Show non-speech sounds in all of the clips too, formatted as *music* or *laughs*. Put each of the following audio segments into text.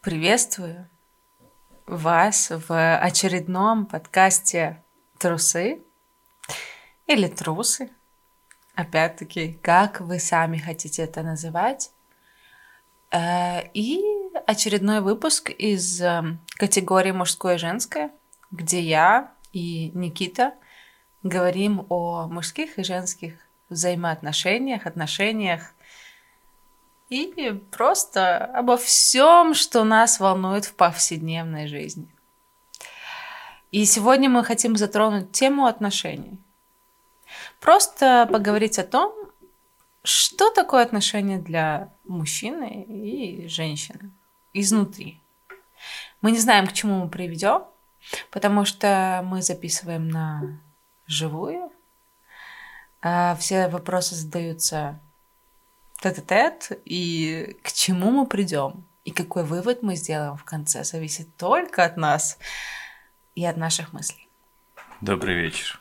Приветствую вас в очередном подкасте «Трусы» или «Трусы». Опять-таки, как вы сами хотите это называть. Э, и очередной выпуск из э, категории «Мужское и женское», где я и Никита говорим о мужских и женских взаимоотношениях, отношениях и просто обо всем, что нас волнует в повседневной жизни. И сегодня мы хотим затронуть тему отношений. Просто поговорить о том, что такое отношения для мужчины и женщины изнутри. Мы не знаем, к чему мы приведем, потому что мы записываем на живую. А все вопросы задаются тет-а-тет, и к чему мы придем, и какой вывод мы сделаем в конце, зависит только от нас и от наших мыслей. Добрый вечер.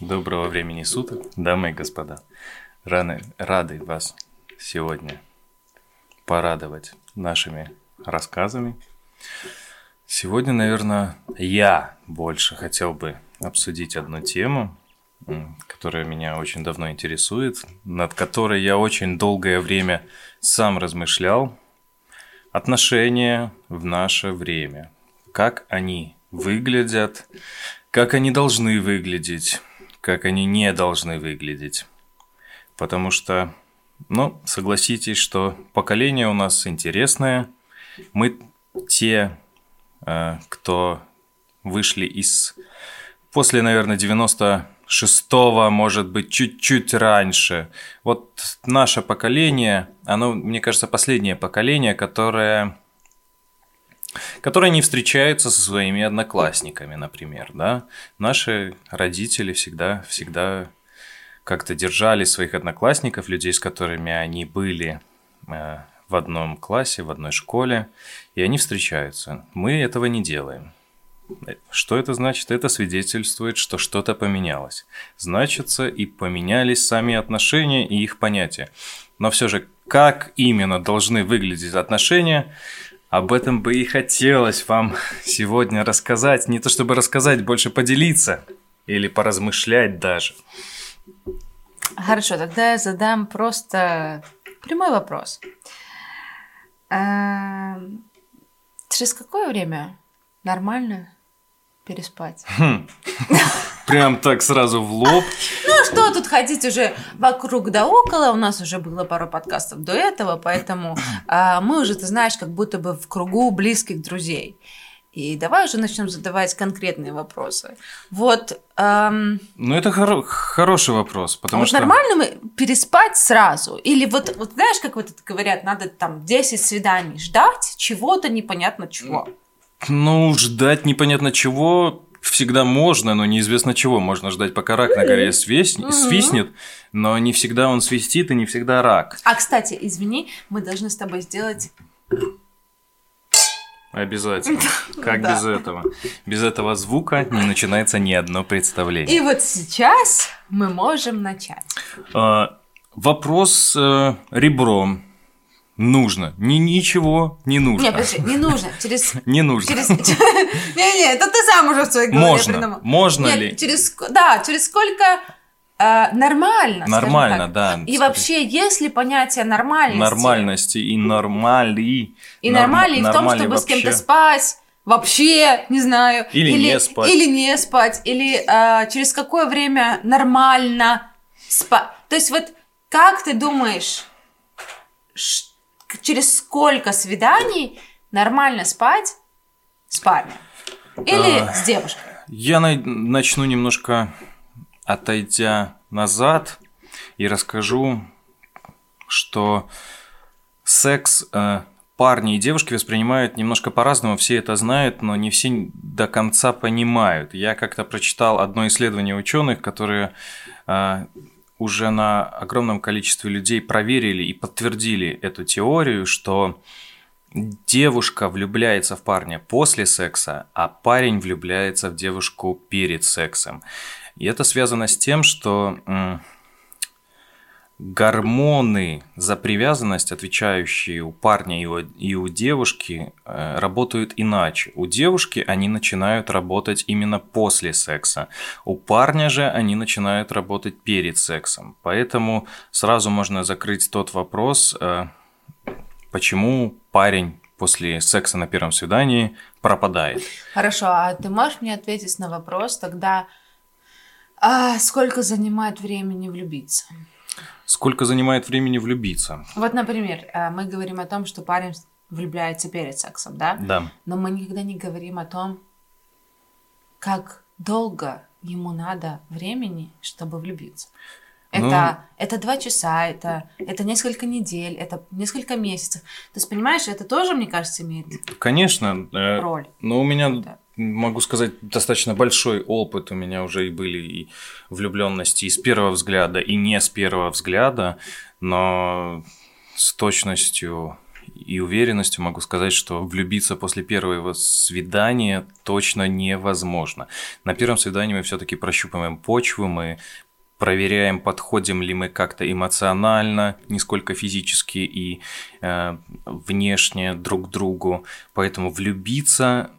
Доброго времени суток, дамы и господа. Раны, рады вас сегодня порадовать нашими рассказами. Сегодня, наверное, я больше хотел бы обсудить одну тему, которая меня очень давно интересует, над которой я очень долгое время сам размышлял. Отношения в наше время. Как они выглядят, как они должны выглядеть, как они не должны выглядеть. Потому что, ну, согласитесь, что поколение у нас интересное. Мы те, э, кто вышли из... После, наверное, 90 шестого, может быть, чуть-чуть раньше. Вот наше поколение, оно, мне кажется, последнее поколение, которое которое не встречается со своими одноклассниками, например, да. Наши родители всегда, всегда как-то держали своих одноклассников, людей, с которыми они были э, в одном классе, в одной школе, и они встречаются. Мы этого не делаем. Что это значит? Это свидетельствует, что что-то поменялось. Значится, и поменялись сами отношения и их понятия. Но все же, как именно должны выглядеть отношения, об этом бы и хотелось вам сегодня рассказать. Не то чтобы рассказать, больше поделиться или поразмышлять даже. Хорошо, тогда я задам просто прямой вопрос. Эм, через какое время нормально переспать. Хм. Прям так сразу в лоб. Ну что тут ходить уже вокруг да около, у нас уже было пару подкастов до этого, поэтому а, мы уже, ты знаешь, как будто бы в кругу близких друзей. И давай уже начнем задавать конкретные вопросы. Вот. Эм... Ну, это хоро- хороший вопрос, потому а что... нормально мы переспать сразу? Или вот, вот знаешь, как вот это говорят, надо там 10 свиданий ждать чего-то непонятно чего? Ну, ждать непонятно чего всегда можно, но неизвестно чего. Можно ждать, пока рак на горе свистнет, свистнет, но не всегда он свистит и не всегда рак. А, кстати, извини, мы должны с тобой сделать... Обязательно. Как без этого? Без этого звука не начинается ни одно представление. И вот сейчас мы можем начать. А, вопрос э, ребром. Нужно. Ни, ничего не нужно. Нет, подожди, не нужно. Через... *laughs* Не нужно. Через... *laughs* Не-не, это ты сам уже в своей голове Можно. придумал. Можно Нет, ли? Через... Да, через сколько э, нормально. Нормально, да. И вообще, есть ли понятие нормальности? Нормальности и нормали. И нормали в том, чтобы с кем-то спать, вообще, не знаю. Или не спать. Или не спать. Или э, через какое время нормально спать. То есть вот как ты думаешь, ш- через сколько свиданий нормально спать с парнем? Или А. с девушкой? Я на- начну немножко отойдя назад и расскажу, что секс э, парни и девушки воспринимают немножко по-разному, все это знают, но не все до конца понимают. Я как-то прочитал одно исследование ученых, которые э, уже на огромном количестве людей проверили и подтвердили эту теорию, что девушка влюбляется в парня после секса, а парень влюбляется в девушку перед сексом. И это связано с тем, что гормоны за привязанность, отвечающие у парня и у, и у девушки, э, работают иначе. У девушки они начинают работать именно после секса. У парня же они начинают работать перед сексом. Поэтому сразу можно закрыть тот вопрос, э, почему парень после секса на первом свидании пропадает. Хорошо, а ты можешь мне ответить на вопрос тогда, а сколько занимает времени влюбиться? Сколько занимает времени влюбиться? Вот, например, э, мы говорим о том, что парень влюбляется перед сексом, да? Да. Но мы никогда не говорим о том, как долго ему надо времени, чтобы влюбиться. Это, ну, это два часа, это, это несколько недель, это несколько месяцев. То есть, понимаешь, это тоже, мне кажется, имеет Конечно. Э, роль. Но у меня, да. Могу сказать, достаточно большой опыт. У меня уже и были и влюбленности и с первого взгляда, и не с первого взгляда. Но с точностью и уверенностью могу сказать, что влюбиться после первого свидания точно невозможно. На первом свидании мы все-таки прощупываем почву, мы проверяем, подходим ли мы как-то эмоционально, не сколько физически и э, внешне друг к другу. Поэтому влюбиться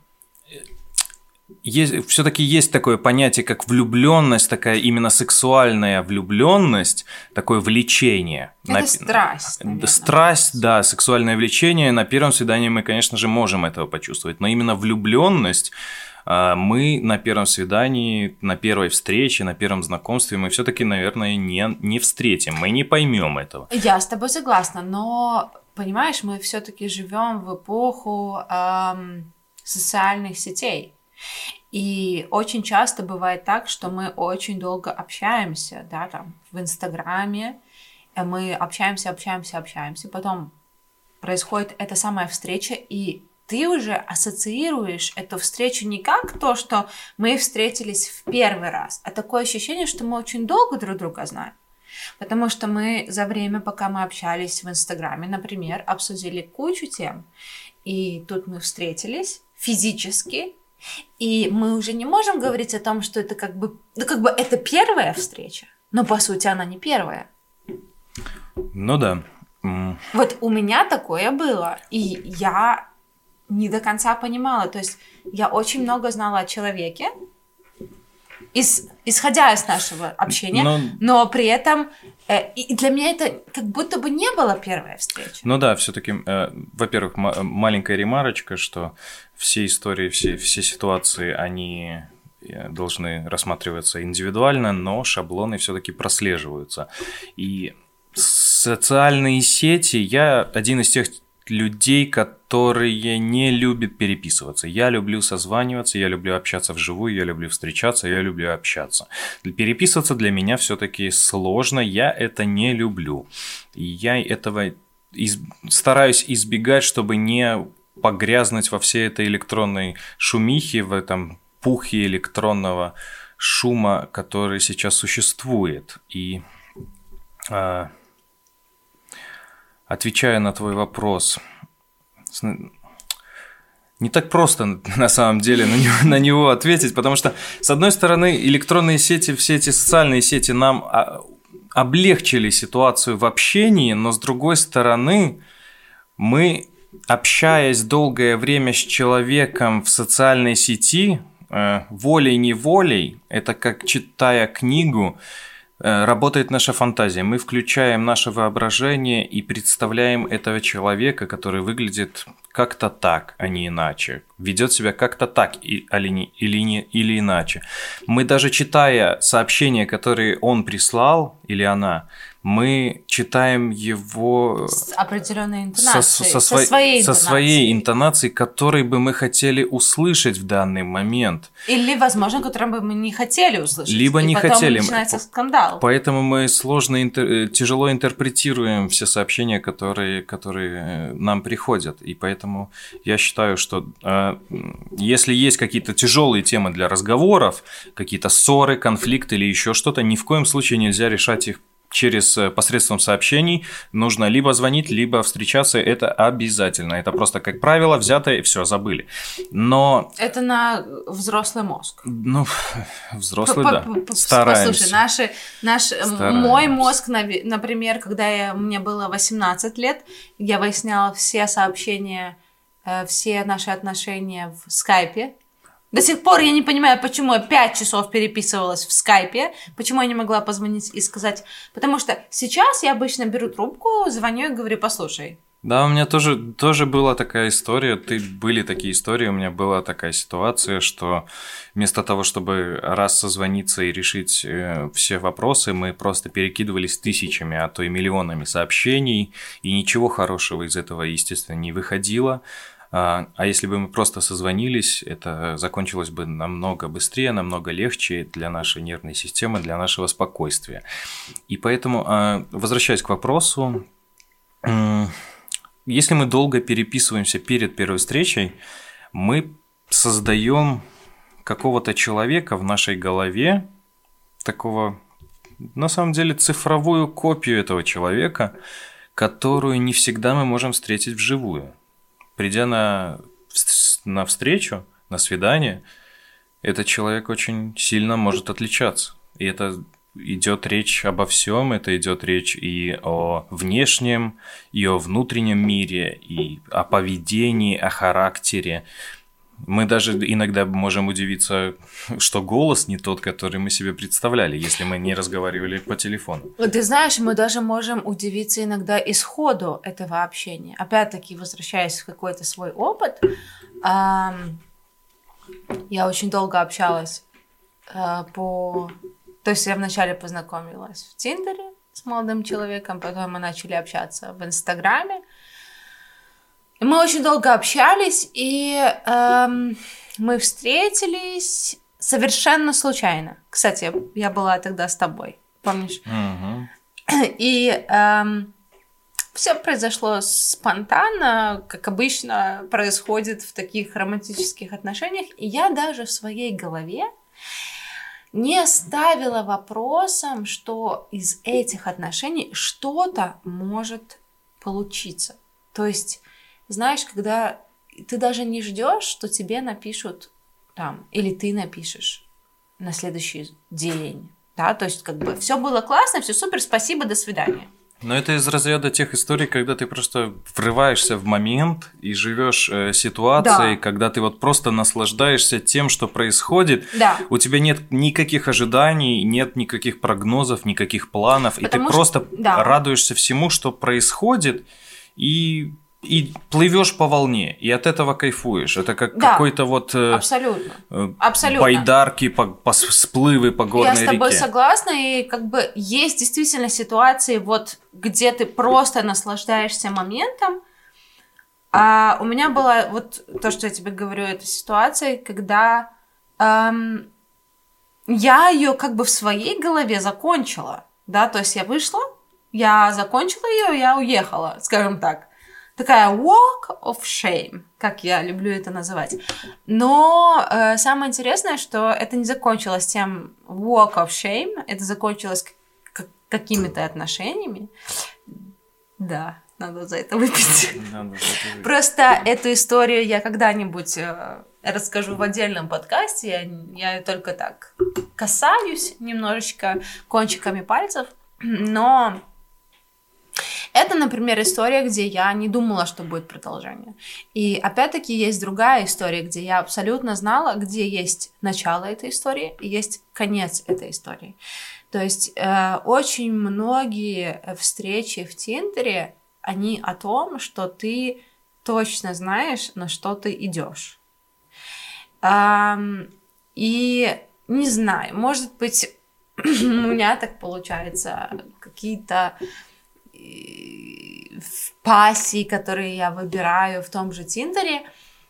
все-таки есть такое понятие, как влюбленность, такая именно сексуальная влюбленность, такое влечение. Это на... страсть. Наверное. Страсть, да, сексуальное влечение. На первом свидании мы, конечно же, можем этого почувствовать, но именно влюбленность а, мы на первом свидании, на первой встрече, на первом знакомстве мы все-таки, наверное, не, не встретим, мы не поймем этого. Я с тобой согласна, но понимаешь, мы все-таки живем в эпоху эм, социальных сетей. И очень часто бывает так, что мы очень долго общаемся, да, там, в Инстаграме, э, мы общаемся, общаемся, общаемся, потом происходит эта самая встреча, и ты уже ассоциируешь эту встречу не как то, что мы встретились в первый раз, а такое ощущение, что мы очень долго друг друга знаем. Потому что мы за время, пока мы общались в Инстаграме, например, обсудили кучу тем, и тут мы встретились физически, и мы уже не можем говорить о том, что это как бы, ну как бы это первая встреча, но по сути она не первая. Ну да. Вот у меня такое было, и я не до конца понимала. То есть я очень много знала о человеке, из, исходя из нашего общения, но, но при этом э, и для меня это как будто бы не было первая встреча. Ну да, все-таки, э, во-первых, маленькая ремарочка, что все истории, все, все ситуации, они э, должны рассматриваться индивидуально, но шаблоны все-таки прослеживаются. И социальные сети, я один из тех людей, которые не любят переписываться. Я люблю созваниваться, я люблю общаться вживую, я люблю встречаться, я люблю общаться. Переписываться для меня все-таки сложно, я это не люблю. Я этого из... стараюсь избегать, чтобы не погрязнуть во всей этой электронной шумихе, в этом пухе электронного шума, который сейчас существует. И а, отвечая на твой вопрос, не так просто на самом деле на него, на него ответить, потому что, с одной стороны, электронные сети, все эти социальные сети нам а, облегчили ситуацию в общении, но с другой стороны, мы, общаясь долгое время с человеком в социальной сети, э, волей-неволей, это как читая книгу, работает наша фантазия. Мы включаем наше воображение и представляем этого человека, который выглядит как-то так, а не иначе. Ведет себя как-то так или, не, или, не, или иначе. Мы даже читая сообщения, которые он прислал или она, мы читаем его с определенной интонацией, со, со, со, со, своей, со своей интонацией, которой бы мы хотели услышать в данный момент. Или, возможно, которой бы мы не хотели услышать. Либо и не потом хотели. начинается скандал. Поэтому мы сложно, интер... Э, тяжело интерпретируем все сообщения, которые, которые э, нам приходят. И поэтому я считаю, что э, если есть какие-то тяжелые темы для разговоров, какие-то ссоры, конфликты или еще что-то, ни в коем случае нельзя решать их через э, посредством сообщений нужно либо звонить, либо встречаться. Это обязательно. Это просто, как правило, взято и все, забыли. Но... Это на взрослый мозг. Ну, взрослый, да. Стараемся. Послушай, наши, наш, мой мозг, например, когда я, мне было 18 лет, я выясняла все сообщения, э, все наши отношения в скайпе. До сих пор я не понимаю, почему я пять часов переписывалась в скайпе, почему я не могла позвонить и сказать. Потому что сейчас я обычно беру трубку, звоню и говорю, послушай. Да, у меня тоже, тоже была такая история, ты, были такие истории, у меня была такая ситуация, что вместо того, чтобы раз созвониться и решить э, все вопросы, мы просто перекидывались тысячами, а то и миллионами сообщений, и ничего хорошего из этого, естественно, не выходило. А, а если бы мы просто созвонились, это закончилось бы намного быстрее, намного легче для нашей нервной системы, для нашего спокойствия. И поэтому, а, возвращаясь к вопросу, если мы долго переписываемся перед первой встречей, мы создаем какого-то человека в нашей голове, такого, на самом деле, цифровую копию этого человека, которую не всегда мы можем встретить вживую придя на, на встречу, на свидание, этот человек очень сильно может отличаться. И это идет речь обо всем, это идет речь и о внешнем, и о внутреннем мире, и о поведении, о характере. Мы даже иногда можем удивиться, что голос не тот, который мы себе представляли, если мы не разговаривали по телефону. Ты знаешь, мы даже можем удивиться иногда исходу этого общения. Опять-таки, возвращаясь в какой-то свой опыт, я очень долго общалась э, по... То есть я вначале познакомилась в Тиндере с молодым человеком, потом мы начали общаться в Инстаграме, мы очень долго общались, и эм, мы встретились совершенно случайно. Кстати, я была тогда с тобой, помнишь? Угу. И эм, все произошло спонтанно, как обычно происходит в таких романтических отношениях. И я даже в своей голове не ставила вопросом, что из этих отношений что-то может получиться. То есть знаешь, когда ты даже не ждешь, что тебе напишут там, или ты напишешь на следующий день, да, то есть как бы все было классно, все супер, спасибо, до свидания. Но это из разряда тех историй, когда ты просто врываешься в момент и живешь э, ситуацией, да. когда ты вот просто наслаждаешься тем, что происходит. Да. У тебя нет никаких ожиданий, нет никаких прогнозов, никаких планов, Потому и ты что... просто да. радуешься всему, что происходит, и и плывешь по волне, и от этого кайфуешь. Это как да, какой-то вот э, абсолютно, э, абсолютно. байдарки, по, по сплывы по горной реке. Я с тобой реке. согласна, и как бы есть действительно ситуации, вот где ты просто наслаждаешься моментом. А у меня была вот то, что я тебе говорю, это ситуация, когда эм, я ее как бы в своей голове закончила, да, то есть я вышла, я закончила ее, я уехала, скажем так такая walk of shame, как я люблю это называть. Но э, самое интересное, что это не закончилось тем walk of shame, это закончилось какими-то отношениями. Да, надо за это выпить. Просто эту историю я когда-нибудь э, расскажу в отдельном подкасте. Я, я только так касаюсь немножечко кончиками пальцев, но это, например, история, где я не думала, что будет продолжение. И опять-таки есть другая история, где я абсолютно знала, где есть начало этой истории и есть конец этой истории. То есть э, очень многие встречи в Тиндере, они о том, что ты точно знаешь, на что ты идешь. Эм, и не знаю, может быть, *clears throat* у меня так получается какие-то в пассии, которые я выбираю в том же Тиндере,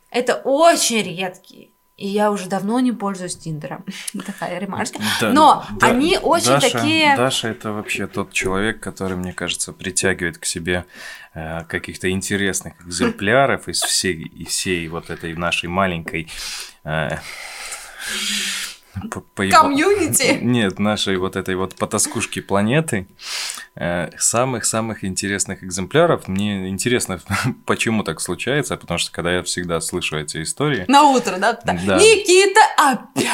это очень редкие. И я уже давно не пользуюсь Тиндером. *laughs* Такая ремарка. Да, Но да, они очень Даша, такие... Даша это вообще тот человек, который, мне кажется, притягивает к себе э, каких-то интересных экземпляров из всей, из всей вот этой нашей маленькой... Э, Комьюнити? Нет, нашей вот этой вот потаскушки планеты. Э, самых-самых интересных экземпляров. Мне интересно, *laughs* почему так случается, потому что когда я всегда слышу эти истории... На утро, да? да. Никита опять!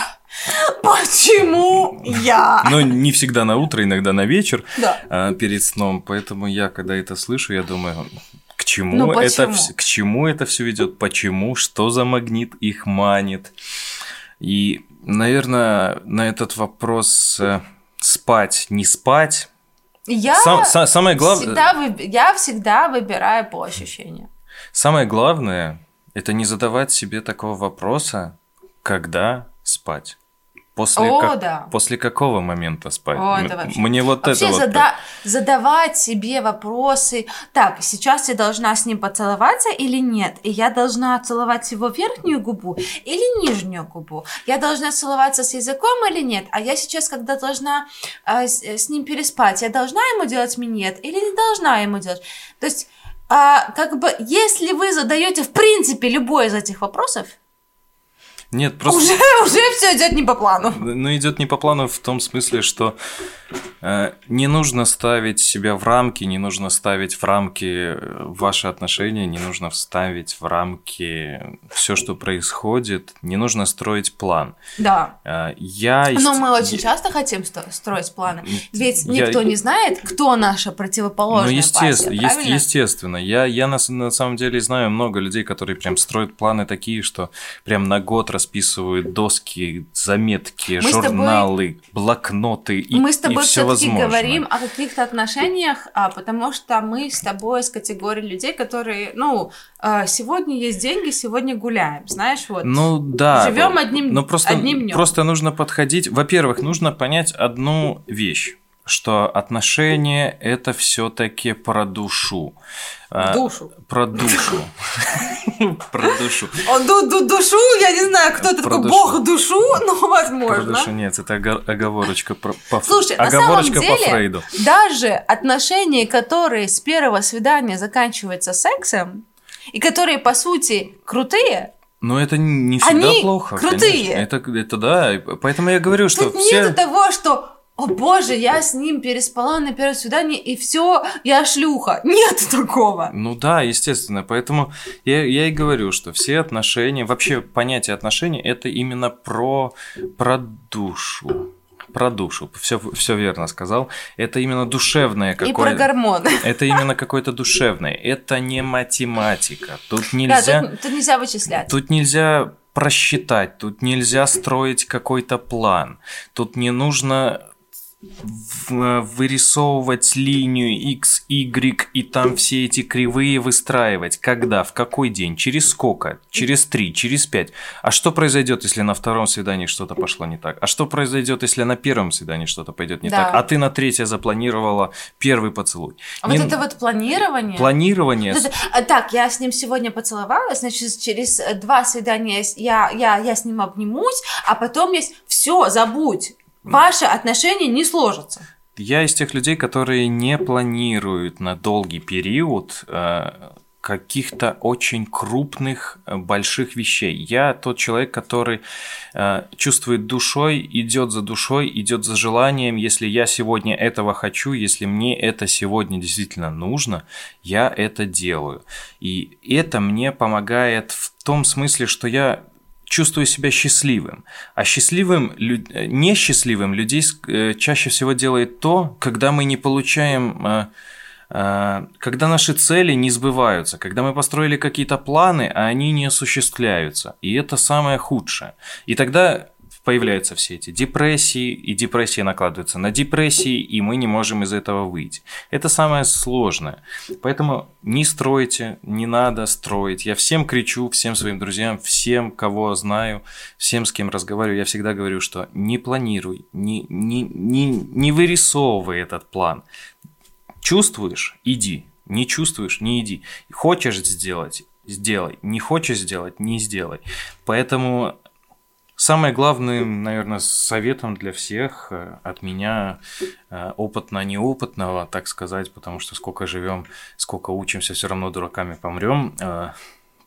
Почему я? Ну, не всегда на утро, иногда на вечер да. А, перед сном. Поэтому я, когда это слышу, я думаю, к чему, ну, это, к чему это все ведет? Почему? Что за магнит их манит? И, наверное, на этот вопрос э, спать, не спать. Я Сам, са, самое главное. Всегда вы, я всегда выбираю по ощущениям. Самое главное это не задавать себе такого вопроса, когда спать. После, О, как, да. после какого момента спать? О, это вообще. Мне вот вообще это вот... Зада... задавать себе вопросы. Так, сейчас я должна с ним поцеловаться или нет? И я должна целовать его верхнюю губу или нижнюю губу? Я должна целоваться с языком или нет? А я сейчас, когда должна э, с, с ним переспать, я должна ему делать минет или не должна ему делать? То есть, э, как бы, если вы задаете в принципе любой из этих вопросов, нет, просто... Уже, уже все идет не по плану. Ну, идет не по плану в том смысле, что э, не нужно ставить себя в рамки, не нужно ставить в рамки э, ваши отношения, не нужно вставить в рамки все, что происходит, не нужно строить план. Да. Э, я... Но мы очень часто хотим строить планы, ведь никто я... не знает, кто наша противоположная ну, естественно, пассия, есть, естественно. Я, я на, на самом деле знаю много людей, которые прям строят планы такие, что прям на год расписывают доски, заметки, мы журналы, тобой... блокноты и Мы с тобой все все-таки говорим о каких-то отношениях, а, потому что мы с тобой с категории людей, которые, ну, а, сегодня есть деньги, сегодня гуляем, знаешь, вот. Ну да. Живем одним, ну, просто, одним днем. Просто нужно подходить. Во-первых, нужно понять одну вещь что отношения это все-таки про душу. А, душу. Про душу. *laughs* Про душу. Душу, я не знаю, кто это такой бог душу, *laughs* но возможно. Про душу нет, это оговорочка по Слушай, на самом деле, даже отношения, которые с первого свидания заканчиваются сексом, и которые, по сути, крутые, но это не всегда Они плохо. крутые. Это, это да. Поэтому я говорю, что Тут все... нет того, что о боже, я с ним переспала на первом свидании, и все, я шлюха. Нет такого. Ну да, естественно. Поэтому я, я и говорю, что все отношения, вообще понятие отношений, это именно про, про душу. Про душу, все, все верно сказал. Это именно душевное какое-то. И про гормоны. Это именно какое-то душевное. Это не математика. Тут нельзя. Да, тут, тут нельзя вычислять. Тут нельзя просчитать, тут нельзя строить какой-то план, тут не нужно вырисовывать линию x, y и там все эти кривые выстраивать. Когда, в какой день, через сколько, через три, через пять. А что произойдет, если на втором свидании что-то пошло не так? А что произойдет, если на первом свидании что-то пойдет не да. так? А ты на третье запланировала первый поцелуй. А не... вот это вот планирование. Планирование. Вот это... А, так, я с ним сегодня поцеловалась, значит, через два свидания я, я, я с ним обнимусь, а потом есть все, забудь ваши отношения не сложатся. Я из тех людей, которые не планируют на долгий период э, каких-то очень крупных, э, больших вещей. Я тот человек, который э, чувствует душой, идет за душой, идет за желанием. Если я сегодня этого хочу, если мне это сегодня действительно нужно, я это делаю. И это мне помогает в том смысле, что я чувствую себя счастливым. А счастливым, несчастливым людей э, чаще всего делает то, когда мы не получаем э, э, когда наши цели не сбываются, когда мы построили какие-то планы, а они не осуществляются. И это самое худшее. И тогда появляются все эти депрессии, и депрессии накладываются на депрессии, и мы не можем из этого выйти. Это самое сложное. Поэтому не стройте, не надо строить. Я всем кричу, всем своим друзьям, всем, кого знаю, всем, с кем разговариваю, я всегда говорю, что не планируй, не, не, не, не вырисовывай этот план. Чувствуешь – иди. Не чувствуешь – не иди. Хочешь сделать – сделай. Не хочешь сделать – не сделай. Поэтому Самое главное, наверное, советом для всех э, от меня э, опытно-неопытного, так сказать, потому что сколько живем, сколько учимся, все равно дураками помрем. Э,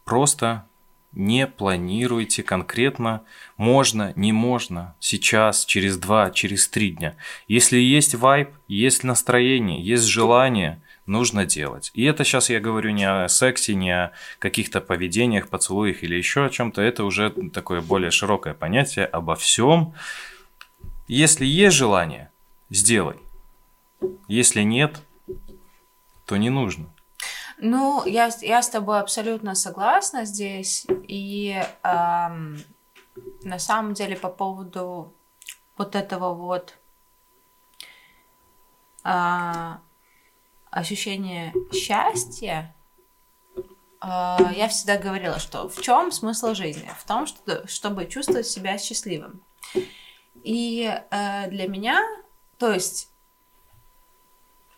просто не планируйте конкретно можно, не можно, сейчас, через два, через три дня. Если есть вайб, есть настроение, есть желание, нужно делать. И это сейчас я говорю не о сексе, не о каких-то поведениях, поцелуях или еще о чем-то. Это уже такое более широкое понятие обо всем. Если есть желание, сделай. Если нет, то не нужно. Ну, я, я с тобой абсолютно согласна здесь. И эм, на самом деле по поводу вот этого вот э, ощущения счастья, э, я всегда говорила, что в чем смысл жизни? В том, что, чтобы чувствовать себя счастливым. И э, для меня, то есть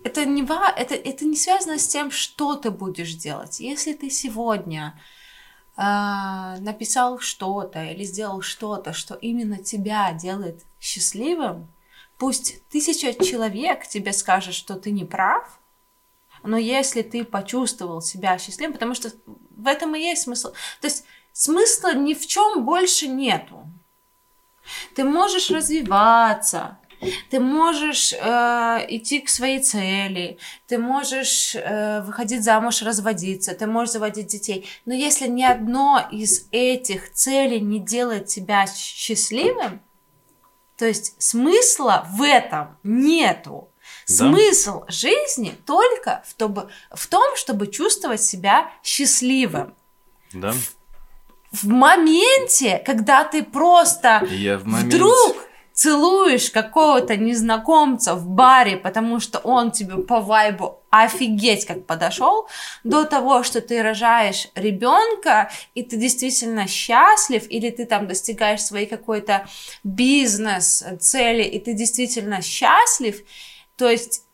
это не, это, это не связано с тем, что ты будешь делать. Если ты сегодня э, написал что-то или сделал что-то, что именно тебя делает счастливым, пусть тысяча человек тебе скажет, что ты не прав, но если ты почувствовал себя счастливым, потому что в этом и есть смысл. То есть смысла ни в чем больше нету. Ты можешь развиваться, ты можешь э, идти к своей цели, ты можешь э, выходить замуж, разводиться, ты можешь заводить детей. Но если ни одно из этих целей не делает тебя счастливым, то есть смысла в этом нету. Да. Смысл жизни только в, том, в том, чтобы чувствовать себя счастливым. Да. В, в моменте, когда ты просто Я в моменте... вдруг целуешь какого-то незнакомца в баре, потому что он тебе по вайбу офигеть как подошел, до того, что ты рожаешь ребенка, и ты действительно счастлив, или ты там достигаешь своей какой-то бизнес-цели, и ты действительно счастлив, то есть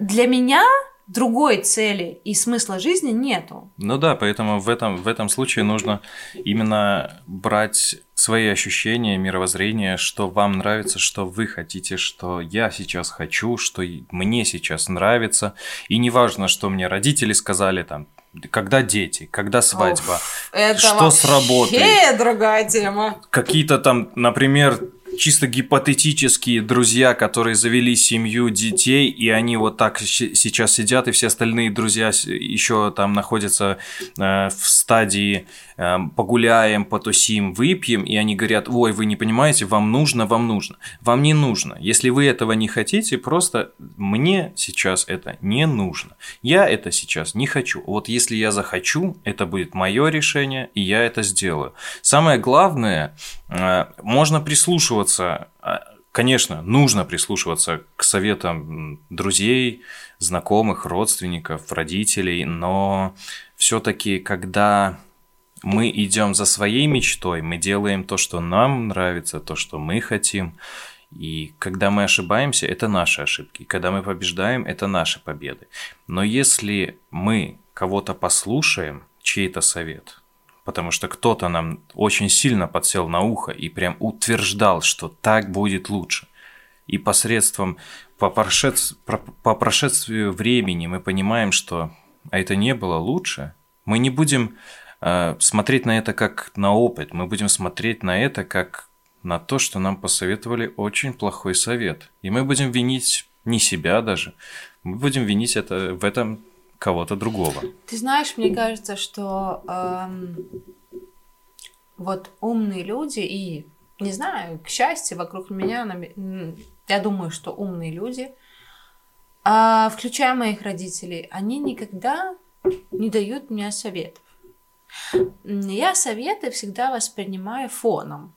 для меня другой цели и смысла жизни нету. Ну да, поэтому в этом, в этом случае нужно именно брать свои ощущения, мировоззрение, что вам нравится, что вы хотите, что я сейчас хочу, что мне сейчас нравится. И не важно, что мне родители сказали там, когда дети, когда свадьба, Оф, это что с работой. другая тема. Какие-то там, например, чисто гипотетические друзья, которые завели семью детей, и они вот так сейчас сидят, и все остальные друзья еще там находятся э, в стадии э, погуляем, потусим, выпьем, и они говорят, ой, вы не понимаете, вам нужно, вам нужно. Вам не нужно. Если вы этого не хотите, просто мне сейчас это не нужно. Я это сейчас не хочу. Вот если я захочу, это будет мое решение, и я это сделаю. Самое главное, э, можно прислушиваться а, Конечно, нужно прислушиваться к советам друзей, знакомых, родственников, родителей, но все-таки, когда мы идем за своей мечтой, мы делаем то, что нам нравится, то, что мы хотим, и когда мы ошибаемся, это наши ошибки. Когда мы побеждаем, это наши победы. Но если мы кого-то послушаем, чей-то совет, потому что кто-то нам очень сильно подсел на ухо и прям утверждал, что так будет лучше. И посредством, по, прошед... по прошествию времени мы понимаем, что а это не было лучше, мы не будем э, смотреть на это как на опыт, мы будем смотреть на это как на то, что нам посоветовали очень плохой совет. И мы будем винить не себя даже, мы будем винить это в этом кого-то другого. Ты знаешь, мне кажется, что эм, вот умные люди и не знаю, к счастью, вокруг меня, я думаю, что умные люди, а, включая моих родителей, они никогда не дают мне советов. Я советы всегда воспринимаю фоном.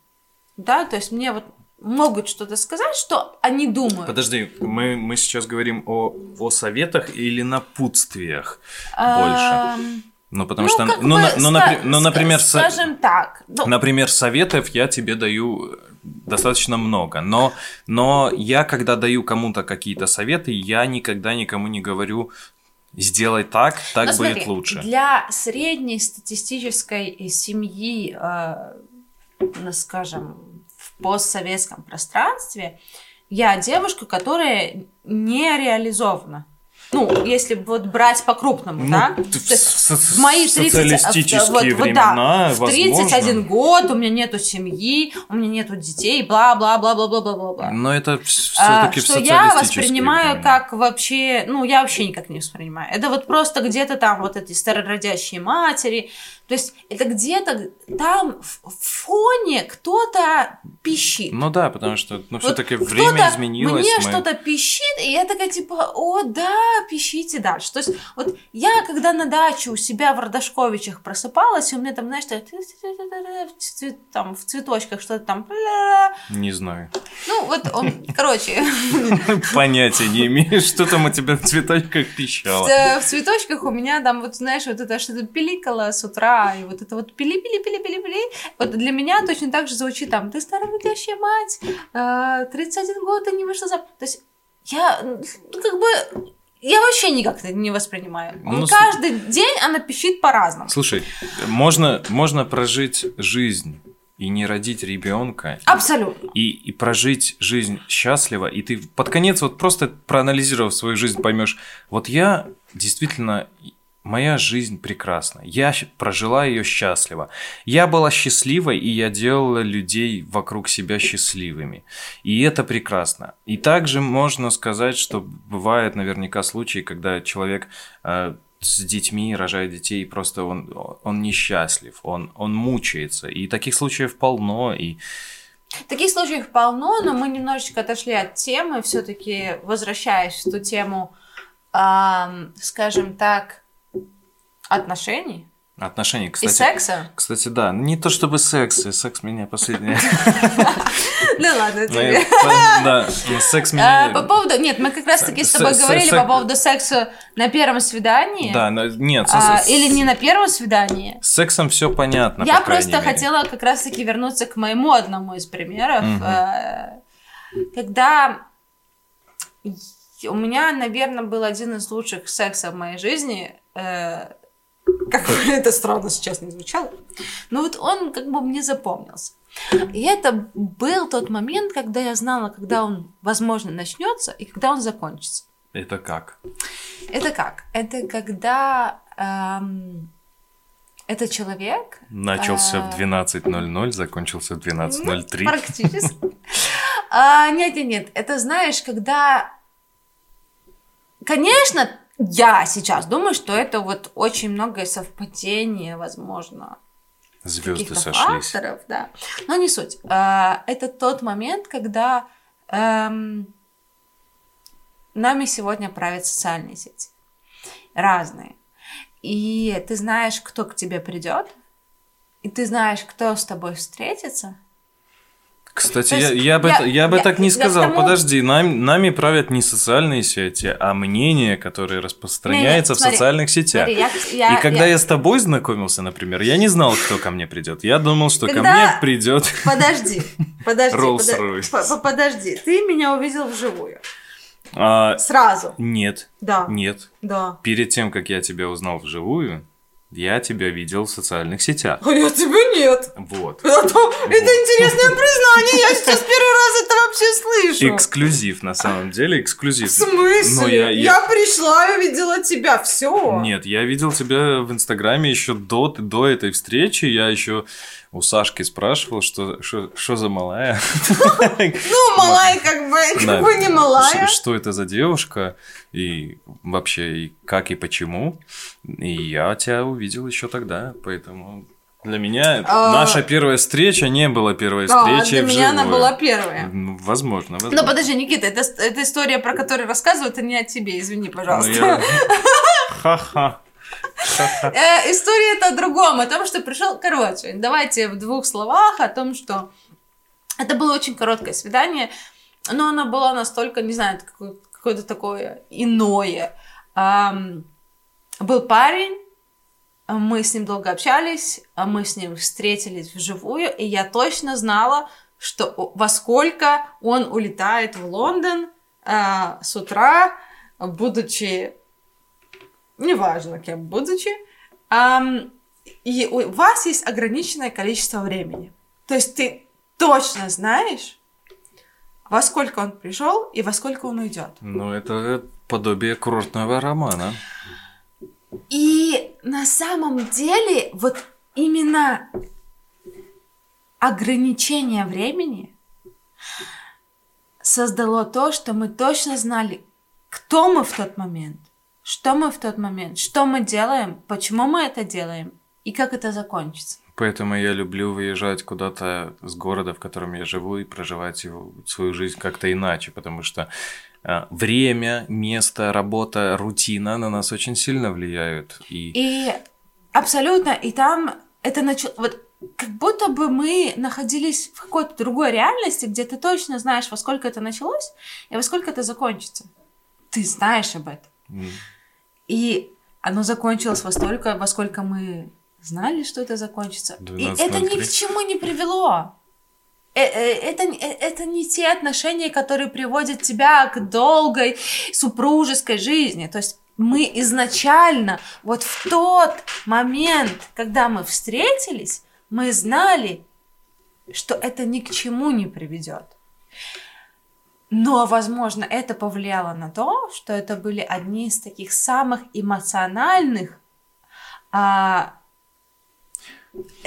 Да, то есть мне вот могут что-то сказать, что они думают. Подожди, мы, мы сейчас говорим о, о советах или напутствиях а, больше? Ну, потому ну, что, ну, бы, ну, напри- ну, например, скажем так. Ну... Например, советов я тебе даю достаточно много, но, но я, когда даю кому-то какие-то советы, я никогда никому не говорю, сделай так, так но будет смотри, лучше. Для средней статистической семьи, э, ну, скажем, постсоветском пространстве, я девушка, которая не реализована. ну, если вот брать по-крупному, Ну, да? То в со- в мои 30, социалистические вот- вот времена, да, в 31 возможно. год у меня нету семьи, у меня нету детей, бла-бла-бла-бла-бла-бла-бла. Но это А, все-таки в что я воспринимаю времена. как вообще, ну, я вообще никак не воспринимаю. Это вот просто где-то там вот эти старородящие матери, то есть это где-то там в фоне кто-то пищит. Ну да, потому что ну, Вот все-таки время изменилось. Мне мы- что-то пищит, и я такая типа, о, да, пищите дальше. То есть вот я, когда на даче у себя в Родошковичах просыпалась, и у меня там, знаешь, там в цветочках что-то там, Не знаю. ну вот он, короче, Понятия не имею, что там у тебя в цветочках пищало. в цветочках у меня там вот, знаешь, вот это что-то пиликало с утра, и вот это вот пили-пили-пили-пили-пили. Вот для меня точно так же звучит там, ты старородящая мать, э, 31 год, ты не вышла за... То есть я, ну, как бы, я вообще никак это не воспринимаю. Ну, с- Каждый день она пищит по-разному. Слушай, можно, можно прожить жизнь и не родить ребенка, Абсолютно. и, и прожить жизнь счастливо, и ты под конец вот просто проанализировав свою жизнь поймешь, вот я действительно моя жизнь прекрасна, я прожила ее счастливо, я была счастливой и я делала людей вокруг себя счастливыми, и это прекрасно. И также можно сказать, что бывают наверняка случаи, когда человек э, с детьми рожает детей, и просто он, он несчастлив, он, он мучается. И таких случаев полно, и Таких случаев полно, но мы немножечко отошли от темы, все-таки возвращаясь в ту тему, ам, скажем так, отношений отношения, и кстати. секса. Кстати, да, не то чтобы секс, и секс меня последнее. *laughs* Ну ладно, Ну, тебе. Да, ну, секс А, меня... По поводу... Нет, мы как раз-таки с тобой говорили по поводу секса на первом свидании. Да, нет, а, Или не на первом свидании. С сексом все понятно, Я просто хотела как раз-таки вернуться к моему одному из примеров. Э, Когда и- у меня, наверное, был один из лучших сексов в моей жизни. Э, Как бы это странно сейчас не звучало. Но вот он как бы мне запомнился. И это был тот момент, когда я знала, когда он, возможно, начнется и когда он закончится. Это как? Это как? Это когда эм, этот человек Начался А. в 12.00, закончился в 12.03. Ну, Практически. А, Нет, нет, нет. Это знаешь, когда... Конечно, я сейчас думаю, что это вот очень многое совпадение, возможно, Звезды сошлись. факторов, да. Но не суть. А, Это тот момент, когда эм, нами сегодня правят социальные сети. Разные. И ты знаешь, кто к тебе придет, и ты знаешь, кто с тобой встретится. Кстати, я, я бы, я- это- я бы я- так не сказал. тому- Подожди, нам- нами правят не социальные сети, а мнение, которое распространяется Не-не, в смотри, социальных сетях. Смотри, я- я- И когда я- я... с тобой знакомился, например, я не знал, кто ко мне придет. Я думал, что ко Когда- мне придет. *laughs* Подожди, подожди, Rolls-Royce. подо- по- подожди. Ты меня увидел вживую. А, Сразу. нет, Да, нет. да. Перед тем, как я тебя узнал вживую, я тебя видел в социальных сетях. А я тебя нет. Вот. Это, это интересное признание, я сейчас первый раз это вообще слышу. Эксклюзив, на самом деле, эксклюзив. В смысле? Ну, я- я, я- пришла и увидела тебя, все. Нет, я видел тебя в Инстаграме еще до, до этой встречи. Я еще у Сашки спрашивал, что, что, что за малая. Ну, малая как бы, как бы не малая. Что это за девушка? И вообще, и как и почему? И я тебя увидел еще тогда, поэтому для меня А. наша первая встреча не была первой Да, встречей для меня она была первая. Ну, Возможно, возможно. Ну, подожди, Никита, это, это история, про которую рассказывают, это не о тебе, извини, Ну, пожалуйста. *laughs* Ха-ха. *laughs* Э, история это о другом, о том, что пришел... Короче, давайте в двух словах о том, что это было очень короткое свидание, но оно было настолько, не знаю, какое- какое-то такое иное. Был парень, мы с ним долго общались, мы с ним встретились вживую, и я точно знала, что во сколько он улетает в Лондон а, с утра, будучи неважно кем будучи, и у вас есть ограниченное количество времени. То есть ты точно знаешь, во сколько он пришел и во сколько он уйдет. Ну, это подобие курортного романа. И на самом деле вот именно ограничение времени создало то, что мы точно знали, кто мы в тот момент, что мы в тот момент, что мы делаем, почему мы это делаем и как это закончится. Поэтому я люблю выезжать куда-то с города, в котором я живу, и проживать его, свою жизнь как-то иначе, потому что э, время, место, работа, рутина на нас очень сильно влияют. И, И абсолютно, и там это начало... Вот как будто бы мы находились в какой-то другой реальности, где ты точно знаешь, во сколько это началось и во сколько это закончится. Ты знаешь об этом. м, И оно закончилось во столько, во сколько мы знали, что это закончится. И 12:03. это ни к чему не привело. Э, э, Это, э, это не те отношения, которые приводят тебя к долгой супружеской жизни. То есть мы изначально, вот в тот момент, когда мы встретились, мы знали, что это ни к чему не приведет. Но, возможно, это повлияло на то, что это были одни из таких самых эмоциональных а,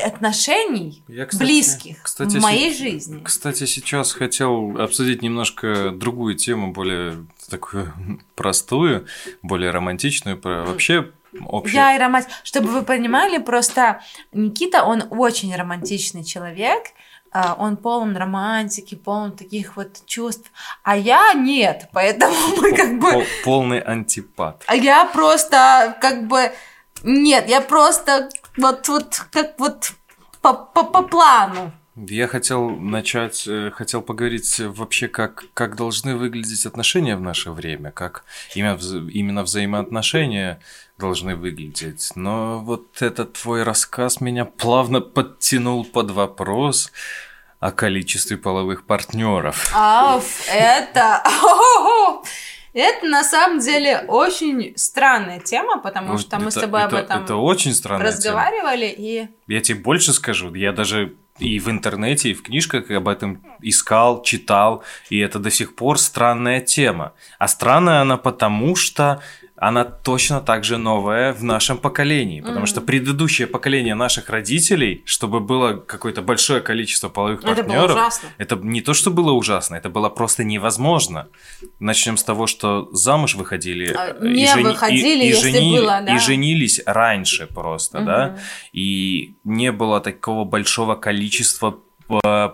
отношений Я, кстати, близких кстати, в моей се- жизни. Кстати, сейчас хотел обсудить немножко другую тему, более такую *laughs* простую, более романтичную, про вообще общее. Я и романтик. Чтобы вы понимали, просто Никита, он очень романтичный человек. А, Он полон романтики, полон таких вот чувств. А я нет, поэтому *laughs* мы как бы... Пол- полный антипат. А я просто как бы... Нет, я просто вот, вот как вот по, по, по плану. Я хотел начать, э, хотел поговорить вообще, как, как должны выглядеть отношения в наше время, как именно, именно взаимоотношения должны выглядеть. Но вот этот твой рассказ меня плавно подтянул под вопрос о количестве половых партнеров. Аф, это... Это на самом деле очень странная тема, потому что мы с тобой об это, этом это очень странная тема. разговаривали, и Я тебе больше скажу, я даже и в интернете, и в книжках об этом искал, читал, и это до сих пор странная тема. А странная она потому, что она точно так же новая в нашем поколении, потому Мгм. что предыдущее поколение наших родителей, чтобы было какое-то большое количество половых это было партнеров, ужасно. это не то, что было ужасно, это было просто невозможно. Начнем с того, что замуж выходили А, э, не выходили, если было, да. и женились раньше просто, да, Мгм. и не было такого большого количества э, было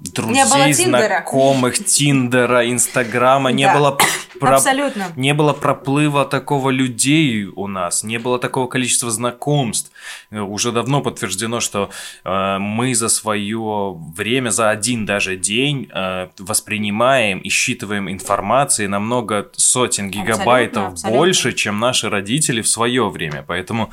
друзей, знакомых, Тиндера, Инстаграма, не Да. было про- Абсолютно. не было проплыва такого людей у нас, не было такого количества знакомств. Э, Уже давно подтверждено, что э, мы за свое время, за один даже день э, воспринимаем и считываем информации намного сотен гигабайтов абсолютно. больше, чем наши родители в свое время. Поэтому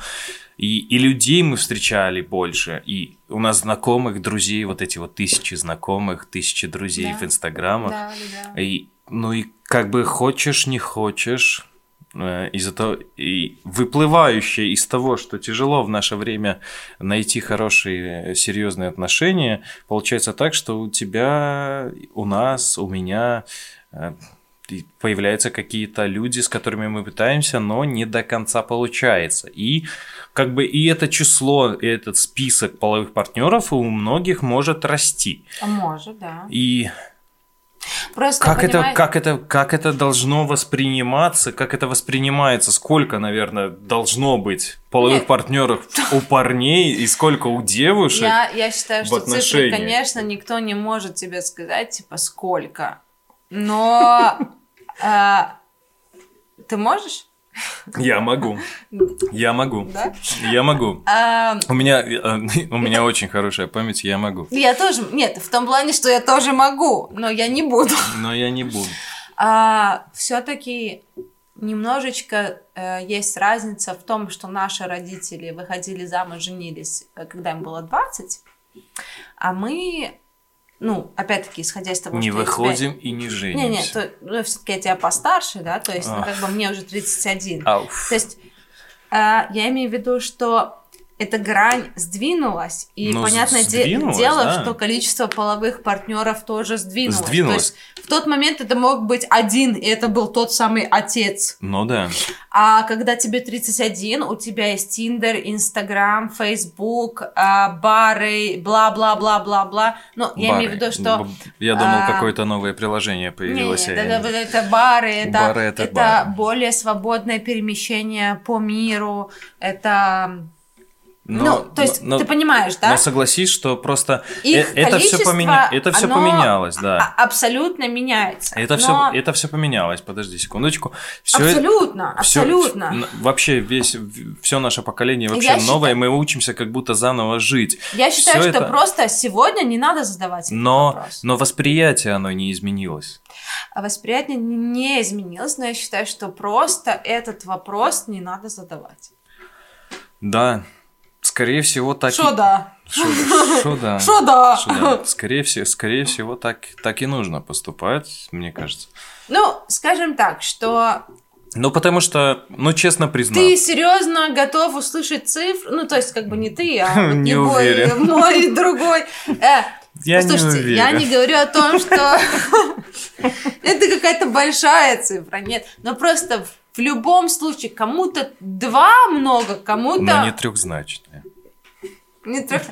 и, и людей мы встречали больше, и у нас знакомых, друзей, вот эти вот тысячи знакомых, тысячи друзей Да. в инстаграмах. Да, да, да. И, ну и как бы хочешь, не хочешь, э, из-за того, и выплывающее из того, что тяжело в наше время найти хорошие, э, серьезные отношения, получается так, что у тебя, у нас, у меня э, появляются какие-то люди, с которыми мы пытаемся, но не до конца получается. И как бы и это число, и этот список половых партнеров у многих может расти. А Может, да. И Просто, как это, понимаешь, как это, как это должно восприниматься, как это воспринимается, сколько, наверное, должно быть половых Нет. партнеров у парней и сколько у девушек? Я, я считаю, в что цифры, отношениях. конечно, никто не может тебе сказать, типа, сколько. Но а, *laughs* ты можешь? Я могу, я могу, Да? я могу. А, У меня, э, *laughs* у меня очень хорошая память, я могу, я тоже, нет, в том плане, что я тоже могу, но я не буду. но я не буду. А, все-таки немножечко э, есть разница в том, что наши родители выходили замуж, женились, э, когда им было 20, а мы, ну, опять-таки, исходя из того, Не что тебя- выходим и не Не, женимся. не, то, ну, все-таки я тебя постарше, да, то есть, ну, как бы мне уже 31. Ауф. То есть, а, я имею в виду, что эта грань сдвинулась, и Ну, понятное де- сдвинулась, дело, да. что количество половых партнеров тоже сдвинулось. Сдвинулось. То есть в тот момент это мог быть один, и это был тот самый отец. Ну да. А когда тебе 31, у тебя есть Тиндер, Инстаграм, Фейсбук, а, бары, бла-бла-бла-бла-бла. Ну, я имею в виду, что... Я думал, а, какое-то новое приложение появилось. Не, я это, это бары, это, Бары это бары. более свободное перемещение по миру, это... Но- ну, то есть, но- ты понимаешь, да? Но согласись, что просто Их э- это все количество, это все поменялось, да. а- абсолютно меняется. Это Но- все, это все поменялось. Подожди секундочку. Всё это- Абсолютно, всё- абсолютно. н- вообще весь все наше поколение вообще Я новое, считаю- мы учимся как будто заново жить. Я считаю, Всё что это- просто сегодня не надо задавать этот Но, вопрос. но восприятие оно не изменилось. А восприятие не изменилось, но я считаю, что просто этот вопрос не надо задавать. Да, скорее всего так. Что и... да? Шо шо да. *laughs* Что да? Шо да. Скорее всего, скорее всего так так и нужно поступать, мне кажется. Ну, скажем так, что Ну потому что, ну честно признаться. ты серьезно готов услышать цифры, ну то есть как бы не ты, а вот *laughs* Не уверен. *laughs* мой другой. Э, Я не Послушайте, я не говорю о том, что это какая-то большая цифра, нет. Но просто в любом случае кому-то два много, кому-то Но не трехзначное. не трёх-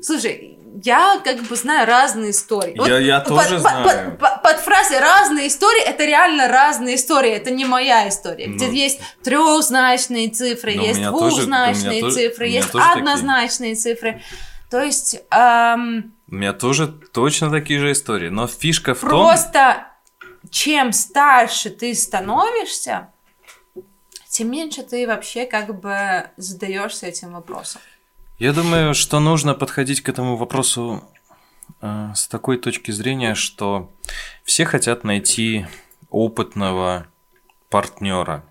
Слушай, я как бы знаю разные истории. Я- я под- тоже под- знаю. Под, под- под фразой разные истории это реально разные истории, это не моя история. Где Ну. есть трехзначные цифры, есть тоже- двухзначные тоже- цифры, меня есть тоже такие. однозначные цифры. То есть эм, У меня тоже точно такие же истории. Но фишка в том... Просто чем старше ты становишься, тем меньше ты вообще как бы задаешься этим вопросом. Я думаю, что нужно подходить к этому вопросу э, с такой точки зрения, что все хотят найти опытного партнера.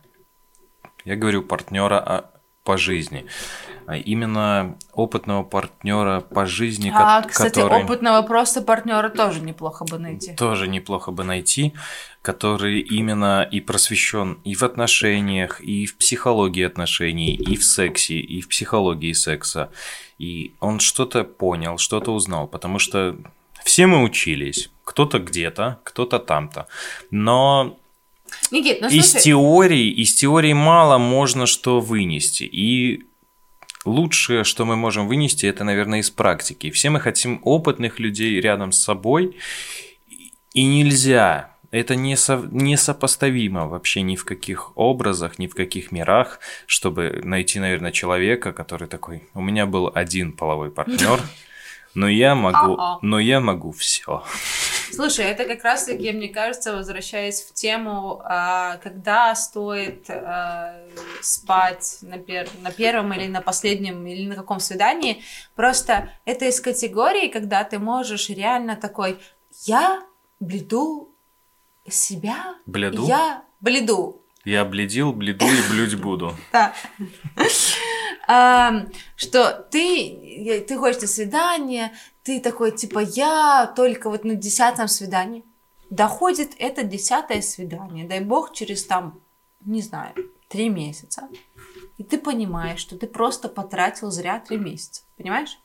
Я говорю партнера а, по жизни. А именно опытного партнера по жизни, А, кстати, который опытного просто партнера тоже неплохо бы найти. тоже неплохо бы найти, который именно и просвещен и в отношениях, и в психологии отношений, и в сексе, и в психологии секса. И он что-то понял, что-то узнал, потому что все мы учились. Кто-то где-то, кто-то там-то. Но Никит, ну из слушай, теории, из теории мало можно что вынести. И лучшее, что мы можем вынести, это, наверное, из практики. Все мы хотим опытных людей рядом с собой, и нельзя. Это не со- несопоставимо вообще ни в каких образах, ни в каких мирах, чтобы найти, наверное, человека, который такой, у меня был один половой партнер, *laughs* но я могу, но я могу все. Слушай, это как раз-таки, мне кажется, возвращаясь в тему, а, когда стоит а, спать на, пер- на первом или на последнем, или на каком свидании, просто это из категории, когда ты можешь реально такой, я бледу себя, Бледу? я бледу, Я бледил, бледу и блюдь буду. *laughs* Да. Что ты, ты хочешь на свидание, ты такой, типа, я только вот на десятом свидании. Доходит это десятое свидание, дай бог, через там, не знаю, три месяца. И ты понимаешь, что ты просто потратил зря три месяца. Понимаешь?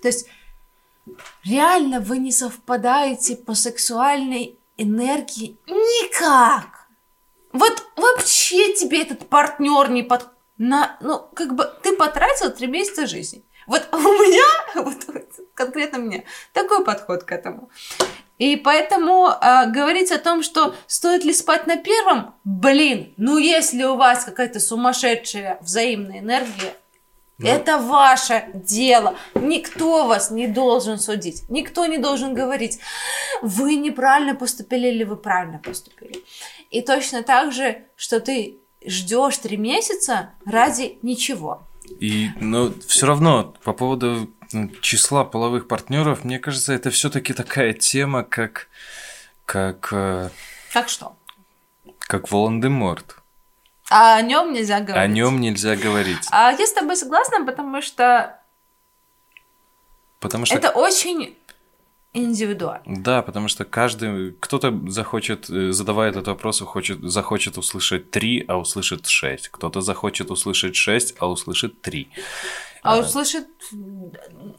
То есть реально вы не совпадаете по сексуальной энергии никак. Вот вообще тебе этот партнер не под... На, ну, как бы ты потратил три месяца жизни. Вот у меня, *laughs* вот, конкретно у меня, такой подход к этому. И поэтому э, говорить о том, что стоит ли спать на первом, блин, ну если у вас какая-то сумасшедшая взаимная энергия, Ну. это ваше дело. Никто вас не должен судить. Никто не должен говорить, вы неправильно поступили или вы правильно поступили. И точно так же, что ты ждешь три месяца ради ничего. И, но все равно, по поводу м, числа половых партнеров, мне кажется, это все-таки такая тема, как, как, э, Так что? как Волан-де-Морт. А о нем нельзя говорить. О нем нельзя говорить. А я с тобой согласна, потому что Потому что это очень индивидуально. Да, потому что каждый, кто-то захочет, э, задавая этот вопрос, хочет, захочет услышать три, а услышит шесть. Кто-то захочет услышать шесть, а услышит три. А услышит...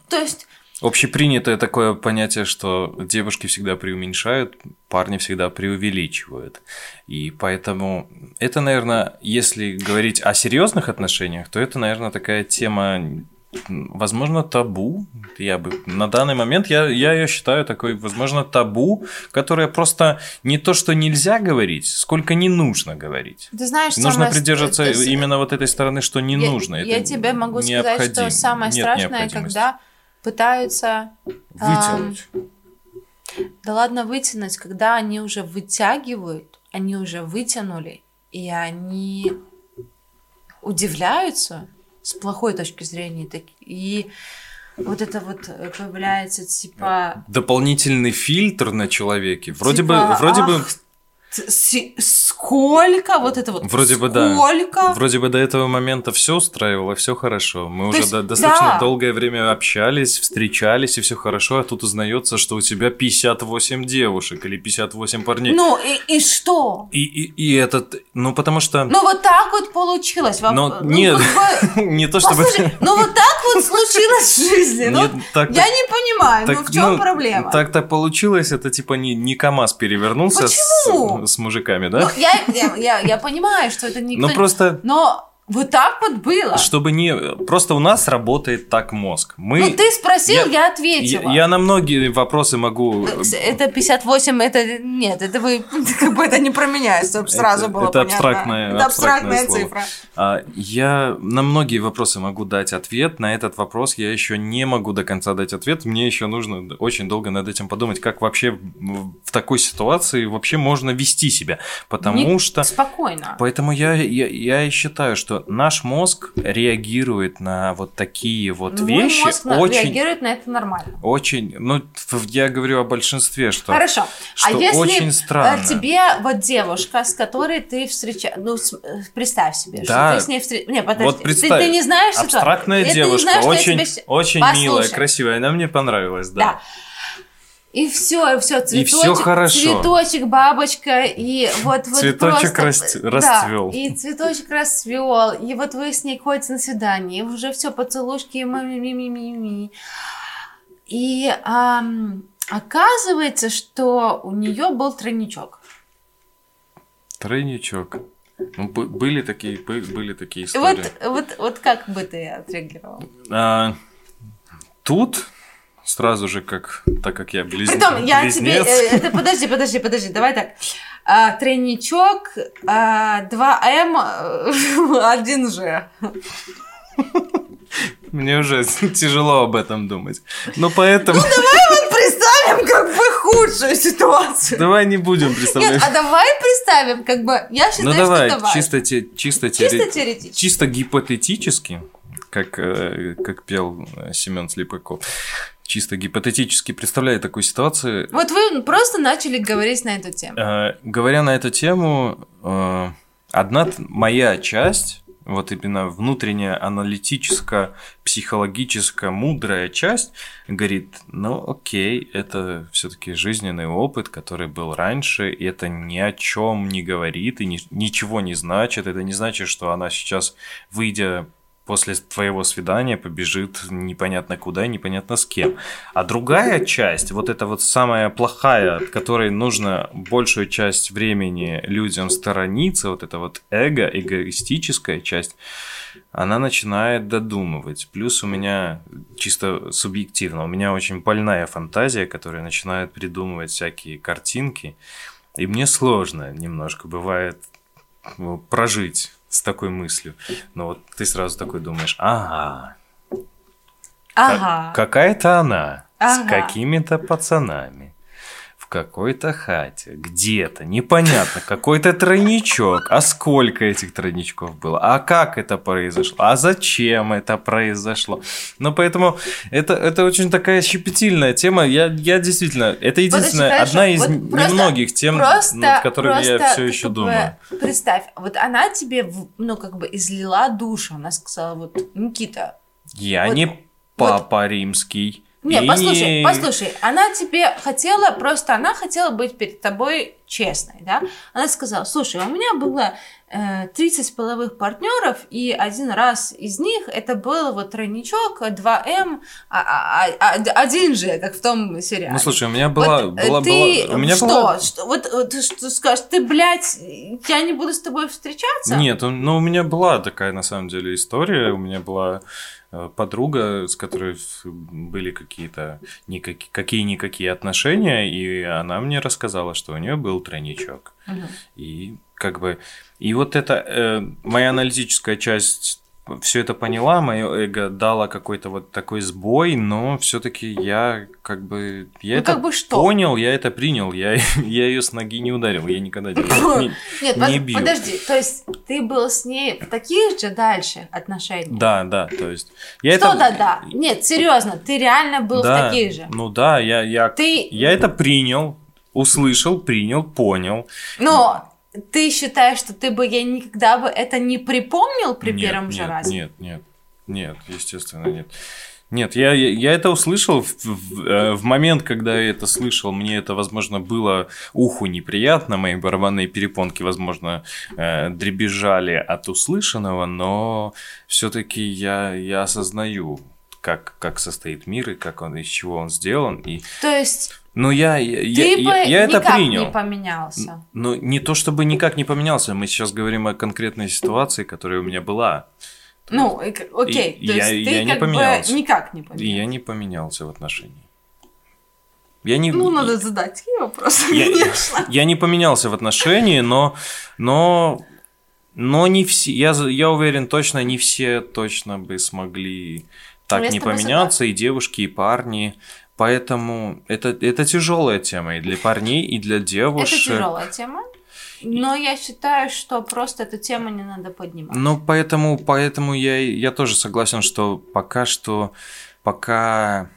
То есть... Общепринятое такое понятие, что девушки всегда преуменьшают, парни всегда преувеличивают. И поэтому это, наверное, если говорить о серьезных отношениях, то это, наверное, такая тема возможно, табу. Я бы на данный момент я, я ее считаю такой, возможно, табу, которое просто не то, что нельзя говорить, сколько не нужно говорить. Ты знаешь, нужно самое... придерживаться это... именно вот этой стороны, что не я, нужно. Я Это тебе могу сказать, что самое Нет страшное, когда пытаются вытянуть. Эм, да ладно вытянуть, когда они уже вытягивают, они уже вытянули, и они удивляются, с плохой точки зрения. И вот это вот э, появляется типа... Дополнительный фильтр на человеке. Вроде типа, бы, вроде ах, бы сколько вот это вот вроде сколько? бы да вроде бы до этого момента все устраивало все хорошо мы То уже есть, до, достаточно да. долгое время общались встречались и все хорошо а тут узнается что у тебя 58 девушек или 58 парней ну и, и что и, и, и этот ну потому что ну вот так вот получилось вам но ну, нет как бы... *laughs* не то чтобы Послушай, ну вот так вот случилось в жизни ну, Нет, так- я не понимаю ну в чем ну, проблема так так получилось это типа не не КамАЗ перевернулся Почему? С, мужиками да? Ну, я, я, я, я понимаю, что это никто... ну просто Но вот так вот было. чтобы не просто у нас работает так мозг мы Ну, ты спросил, я, я- ответила. Я, я на многие вопросы могу. Это 58, это... Нет, это вы... *laughs* Как бы это не про меня, чтобы сразу Это- было это понятно. абстрактное- Это абстрактная слово. цифра. А, Я на многие вопросы могу дать ответ. На этот вопрос я еще не могу до конца дать ответ. Мне еще нужно очень долго над этим подумать, как вообще в в такой ситуации вообще можно вести себя. Потому Не- что. Спокойно. Поэтому я, я, я и считаю, что наш мозг реагирует на вот такие вот Мой вещи мозг очень, реагирует на это нормально. очень, ну, я говорю о большинстве, что Хорошо. что а если очень э, странно. тебе вот девушка, с которой ты встречаешь, ну э, представь себе, Да. что ты с ней встретишь. Не, подожди, Вот ты- представь, ты, не знаешь. Абстрактная Ты- ты не девушка, знаешь, что очень, тебе щ- очень Послушай. милая, красивая, она мне понравилась, да. Да. И все, все, цветочек, всё хорошо. цветочек, бабочка, и вот, вот Цветочек просто, раст- да, расцвёл. и цветочек расцвел, и вот вы с ней ходите на свидание, и уже все поцелушки, ми-ми-ми-ми-ми. И ам, оказывается, что у нее был тройничок. Тройничок. Ну, бы- были такие, бы- были такие истории. Вот, вот, вот как бы ты отреагировал? А, тут сразу же, как, так как я близ... Притом, я тебе... близнец, э, Это, подожди, подожди, подожди, давай так. А, тройничок, а, 2М, э, *laughs* 1Ж. мне уже *laughs* тяжело об этом думать. Но поэтому... Вот представим как бы худшую ситуацию. Давай не будем Нет, представлять. а давай представим, как бы, я считаю, Ну давай, что давай. чисто, те- чисто, Чисто теоре- теоретически. чисто гипотетически, как, э, как пел Семен Слепаков, чисто гипотетически представляю такую ситуацию. Вот вы просто начали говорить на эту тему. Э, говоря на эту тему, э, одна моя часть, вот именно внутренняя аналитическая, психологическая, мудрая часть, говорит, ну окей, это все-таки жизненный опыт, который был раньше, и это ни о чем не говорит и ни- ничего не значит. Это не значит, что она сейчас, выйдя после твоего свидания побежит непонятно куда и непонятно с кем. А другая часть, вот эта вот самая плохая, от которой нужно большую часть времени людям сторониться, вот эта вот эго, эгоистическая часть, она начинает додумывать. Плюс у меня чисто субъективно, у меня очень больная фантазия, которая начинает придумывать всякие картинки, и мне сложно немножко бывает ну, прожить с такой мыслью. Но вот ты сразу такой думаешь, ага, Ага. Ка- Какая-то она с Ага. какими-то пацанами какой-то хате, где-то, непонятно, какой-то тройничок. А сколько этих тройничков было? А как это произошло? А зачем это произошло? Ну, поэтому это, это очень такая щепетильная тема. Я, я действительно... Это единственная, хорошо. одна из Вот немногих тем, Просто, над которыми я просто все ты еще как думаю. Представь, вот она тебе, ну, как бы излила душу. Она сказала, вот, Никита, Я вот- не папа римский. Не, и послушай, послушай, она тебе хотела, просто она хотела быть перед тобой честной, да, она сказала, слушай, у меня было э, 30 половых партнеров, и один раз из них это был вот тройничок 2М, а, а, а, один же, как в том сериале. Ну, слушай, у меня была... Вот, была, ты была у меня что? была... что? Вот, вот ты что скажешь, ты, блядь, я не буду с тобой встречаться? Нет, ну, у меня была такая, на самом деле, история. У меня была Э, подруга, с которой были какие-то никакие, какие-никакие отношения, и она мне рассказала, что у нее был тройничок. Угу. И как бы и вот это э, моя аналитическая часть все это поняла, мое эго дало какой-то вот такой сбой, но все-таки я как бы я ну, это как бы что? понял, я это принял, я, *laughs* я ее с ноги не ударил, я никогда не, не, *laughs* Нет, не под, бил. подожди, то есть ты был с ней в таких же дальше отношениях? Да, да, то есть я Что это... да, да? Нет, серьезно, ты реально был да, в таких же? Ну да, я, я, Ты- я это принял, услышал, принял, понял. Но ты считаешь, что ты бы ей никогда бы это не припомнил при Нет, первом же нет, разе? Нет, нет, нет, естественно, нет. Нет, я, я, я это услышал в, в, э, в момент, когда я это слышал. Мне это, возможно, было уху неприятно, мои барабанные перепонки, возможно, э, дребезжали от услышанного, но все-таки я, я осознаю, как, как состоит мир и как он, из чего он сделан. И, То есть ну, я, я, ты я, бы я, я это никак принял. не поменялся? Ну, не то чтобы никак не поменялся, мы сейчас говорим о конкретной ситуации, которая у меня была. Ну, и окей, И то я- есть я ты не как бы поменялся. никак не И поменялся? я не поменялся в отношении. Я не, Ну, надо задать такие вопросы, я, конечно. *laughs* я не поменялся в отношении, но, но, но не все, я, я уверен, точно не все точно бы смогли так Я с не поменяться, и девушки, и парни. Поэтому это, это тяжелая тема и для парней, и для Это девушек. тяжелая тема, но я считаю, что просто эту тему не надо поднимать. Ну, поэтому, поэтому я, я тоже согласен, что пока что, пока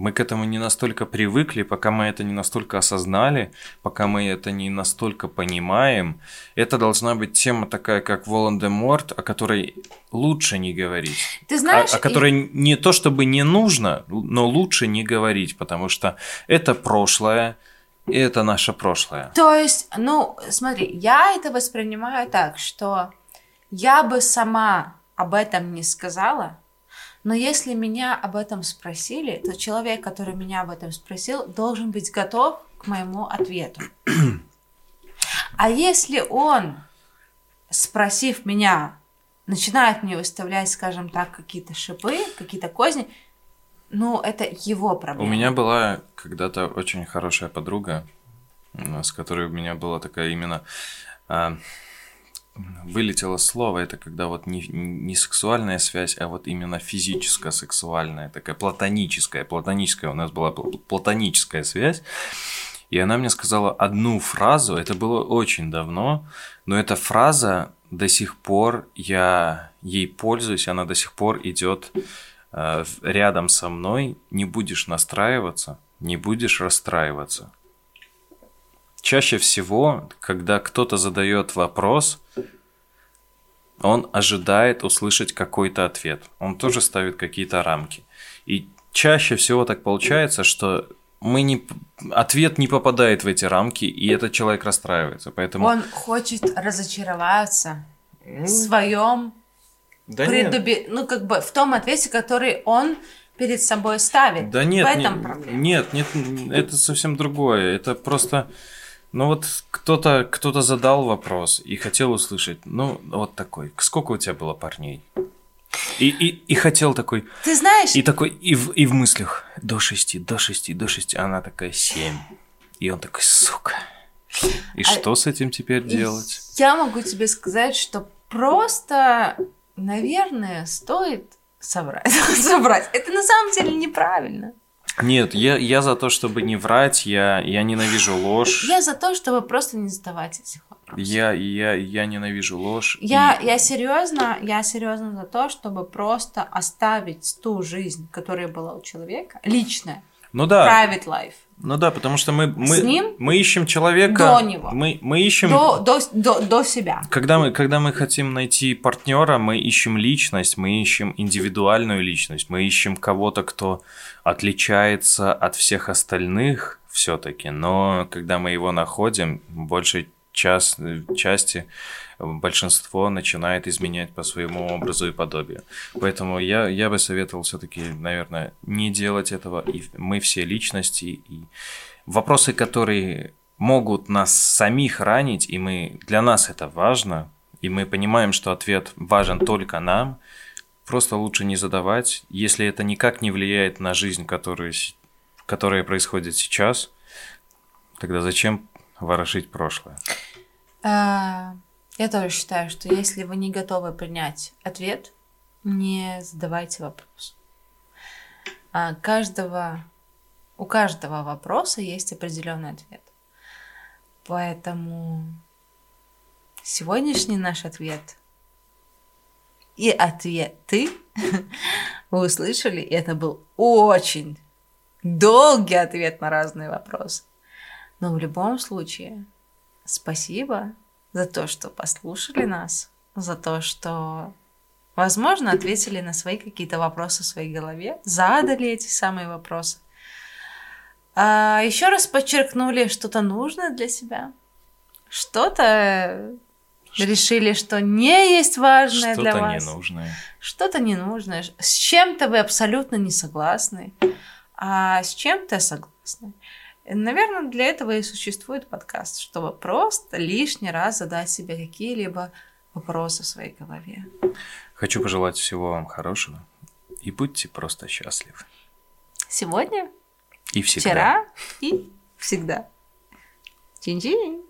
мы к этому не настолько привыкли, пока мы это не настолько осознали, пока мы это не настолько понимаем, это должна быть тема такая, как Волан-де-Морт, о которой лучше не говорить. Ты О, знаешь, о которой не то чтобы не нужно, но лучше не говорить, потому что это прошлое, и это наше прошлое. То есть, ну, смотри, я это воспринимаю так, что я бы сама об этом не сказала, но если меня об этом спросили, то человек, который меня об этом спросил, должен быть готов к моему ответу. А если он, спросив меня, начинает мне выставлять, скажем так, какие-то шипы, какие-то козни, ну, это его У проблема. меня была когда-то очень хорошая подруга, с которой у меня была такая именно... вылетело слово, это когда вот не, не сексуальная связь, а вот именно физическая сексуальная, такая платоническая, платоническая, у нас была пл- платоническая связь, и она мне сказала одну фразу, это было очень давно, но эта фраза до сих пор, я ей пользуюсь, она до сих пор идет э, рядом со мной, не будешь настраиваться, не будешь расстраиваться. Чаще всего, когда кто-то задает вопрос, он ожидает услышать какой-то ответ. Он тоже ставит какие-то рамки. И чаще всего так получается, что мы не, ответ не попадает в эти рамки, и этот человек расстраивается. Поэтому... Он хочет разочароваться в своем Да нет. предуби- ну как бы в том ответе, который он перед собой ставит. Да нет, в не- этом проблема. нет, нет, это совсем другое. Это просто, ну вот кто-то, кто-то задал вопрос и хотел услышать, ну вот такой, сколько у тебя было парней? И, и, и хотел такой, Ты знаешь, и такой, и в, и в мыслях, до шести, до шести, до шести, а она такая, семь. И он такой, сука. И А- что с этим теперь делать? я могу тебе сказать, что просто, наверное, стоит собрать. *laughs* собрать. Это на самом деле неправильно. Нет, я, я за то, чтобы не врать, я, я ненавижу ложь. Я за то, чтобы просто не задавать этих вопросов. Я, я, я ненавижу ложь. Я, и- я серьезно, я серьезно за то, чтобы просто оставить ту жизнь, которая была у человека, личная, Ну да, private life, ну да, потому что мы, мы, С ним? мы ищем человека. До него. Мы, мы ищем. до, до, до, до себя. Когда мы, когда мы хотим найти партнера, мы ищем личность, мы ищем индивидуальную личность, мы ищем кого-то, кто отличается от всех остальных все-таки, но когда мы его находим, большей час, части большинство начинает изменять по своему образу и подобию. Поэтому я, я бы советовал все-таки, наверное, не делать этого. И мы все личности, и вопросы, которые могут нас самих ранить, и мы, для нас это важно, и мы понимаем, что ответ важен только нам, просто лучше не задавать, если это никак не влияет на жизнь, которая, которая происходит сейчас, тогда зачем ворошить прошлое? Я тоже считаю, что если вы не готовы принять ответ, не задавайте вопрос. А каждого, у каждого вопроса есть определенный ответ. Поэтому сегодняшний наш ответ и ответы *laughs* вы услышали, и это был очень долгий ответ на разные вопросы. Но в любом случае, спасибо за то, что послушали нас, за то, что, возможно, ответили на свои какие-то вопросы в своей голове, задали эти самые вопросы. А еще раз подчеркнули что-то нужное для себя, что-то решили, что не есть важное что для вас. Что-то ненужное. Что-то ненужное. С чем-то вы абсолютно не согласны, а с чем-то согласны. Наверное, для этого и существует подкаст, чтобы просто лишний раз задать себе какие-либо вопросы в своей голове. Хочу пожелать всего вам хорошего и будьте просто счастливы. Сегодня? И всегда. Вчера и всегда. Чин-чин.